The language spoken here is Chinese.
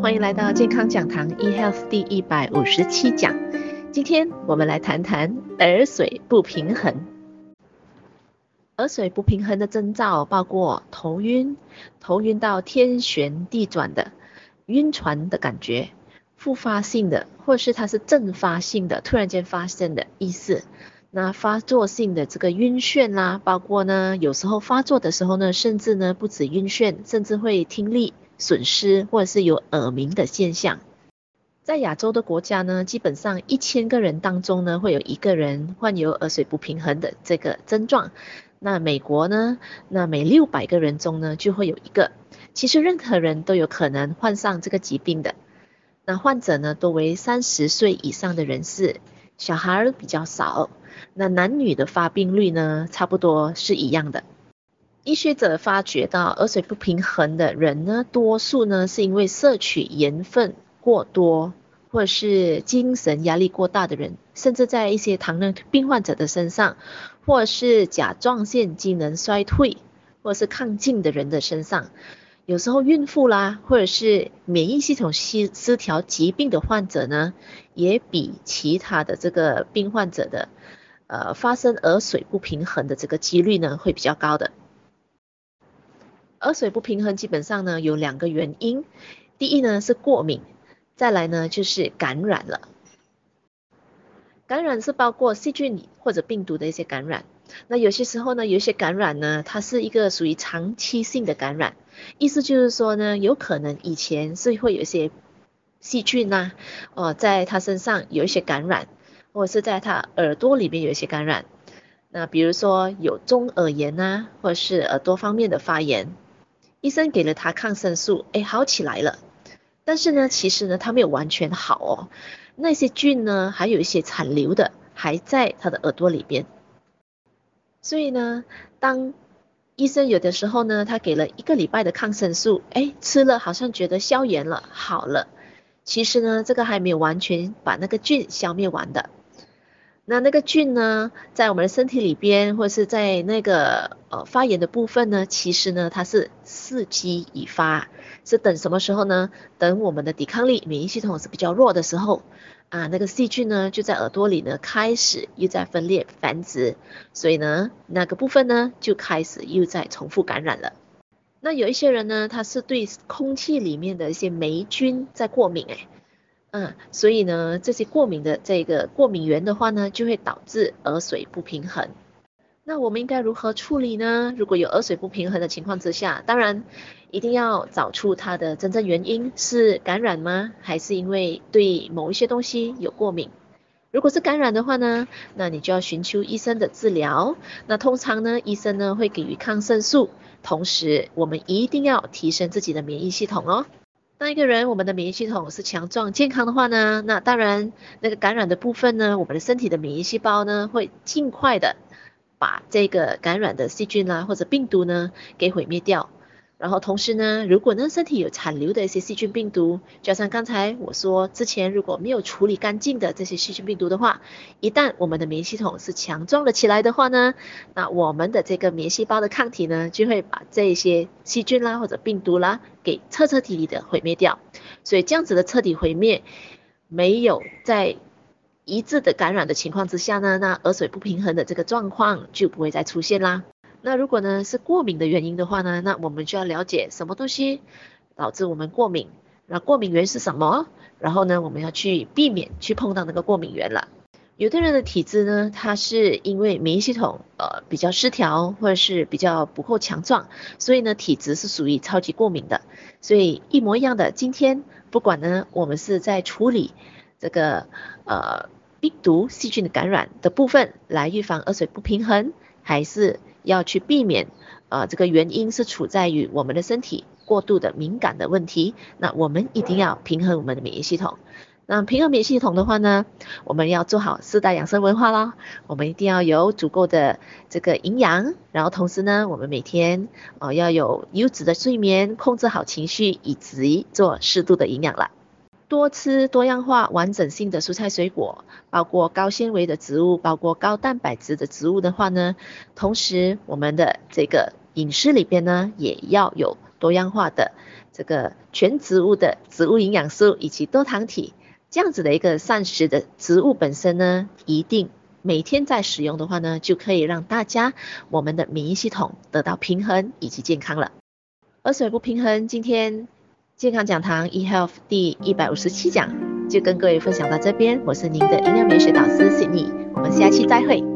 欢迎来到健康讲堂 eHealth 第一百五十七讲。今天我们来谈谈耳水不平衡。耳水不平衡的征兆包括头晕、头晕到天旋地转的晕船的感觉，复发性的，或是它是阵发性的，突然间发生的意思。那发作性的这个晕眩啦、包括呢，有时候发作的时候呢，甚至呢不止晕眩，甚至会听力损失，或者是有耳鸣的现象。在亚洲的国家呢，基本上一千个人当中呢，会有一个人患有耳水不平衡的这个症状。那美国呢，那每六百个人中呢，就会有一个。其实任何人都有可能患上这个疾病的。那患者呢，多为三十岁以上的人士，小孩比较少。那男女的发病率呢，差不多是一样的。医学者发觉到耳水不平衡的人呢，多数呢是因为摄取盐分过多，或者是精神压力过大的人，甚至在一些糖尿病患者的身上，或是甲状腺机能衰退，或是亢进的人的身上，有时候孕妇啦，或者是免疫系统失失调疾病的患者呢，也比其他的这个病患者的。呃，发生耳水不平衡的这个几率呢，会比较高的。耳水不平衡基本上呢有两个原因，第一呢是过敏，再来呢就是感染了。感染是包括细菌或者病毒的一些感染。那有些时候呢，有一些感染呢，它是一个属于长期性的感染，意思就是说呢，有可能以前是会有一些细菌呐、哦，在他身上有一些感染。或者是在他耳朵里面有一些感染，那比如说有中耳炎啊，或者是耳朵方面的发炎，医生给了他抗生素，哎，好起来了。但是呢，其实呢，他没有完全好哦，那些菌呢，还有一些残留的，还在他的耳朵里边。所以呢，当医生有的时候呢，他给了一个礼拜的抗生素，哎，吃了好像觉得消炎了，好了。其实呢，这个还没有完全把那个菌消灭完的。那那个菌呢，在我们的身体里边，或者是在那个呃发炎的部分呢，其实呢，它是伺机已发，是等什么时候呢？等我们的抵抗力、免疫系统是比较弱的时候，啊，那个细菌呢就在耳朵里呢开始又在分裂繁殖，所以呢，那个部分呢就开始又在重复感染了。那有一些人呢，他是对空气里面的一些霉菌在过敏，哎。嗯，所以呢，这些过敏的这个过敏源的话呢，就会导致耳水不平衡。那我们应该如何处理呢？如果有耳水不平衡的情况之下，当然一定要找出它的真正原因，是感染吗？还是因为对某一些东西有过敏？如果是感染的话呢，那你就要寻求医生的治疗。那通常呢，医生呢会给予抗生素，同时我们一定要提升自己的免疫系统哦。当一个人我们的免疫系统是强壮健康的话呢，那当然那个感染的部分呢，我们的身体的免疫细胞呢会尽快的把这个感染的细菌啦、啊、或者病毒呢给毁灭掉。然后同时呢，如果呢身体有残留的一些细菌病毒，就像刚才我说之前如果没有处理干净的这些细菌病毒的话，一旦我们的免疫系统是强壮了起来的话呢，那我们的这个免疫细胞的抗体呢就会把这些细菌啦或者病毒啦给彻彻底底的毁灭掉。所以这样子的彻底毁灭，没有在一致的感染的情况之下呢，那耳水不平衡的这个状况就不会再出现啦。那如果呢是过敏的原因的话呢，那我们就要了解什么东西导致我们过敏，那过敏源是什么？然后呢，我们要去避免去碰到那个过敏源了。有的人的体质呢，他是因为免疫系统呃比较失调，或者是比较不够强壮，所以呢体质是属于超级过敏的。所以一模一样的，今天不管呢我们是在处理这个呃病毒细菌的感染的部分，来预防耳水不平衡，还是要去避免，呃，这个原因是处在于我们的身体过度的敏感的问题。那我们一定要平衡我们的免疫系统。那平衡免疫系统的话呢，我们要做好四大养生文化啦。我们一定要有足够的这个营养，然后同时呢，我们每天呃要有优质的睡眠，控制好情绪，以及做适度的营养了。多吃多样化、完整性的蔬菜水果，包括高纤维的植物，包括高蛋白质的植物的话呢，同时我们的这个饮食里边呢，也要有多样化的这个全植物的植物营养素以及多糖体，这样子的一个膳食的植物本身呢，一定每天在使用的话呢，就可以让大家我们的免疫系统得到平衡以及健康了。而水不平衡，今天健康讲堂 eHealth 第一百五十七讲就跟各位分享到这边，我是您的营养美学导师 Sydney，我们下期再会。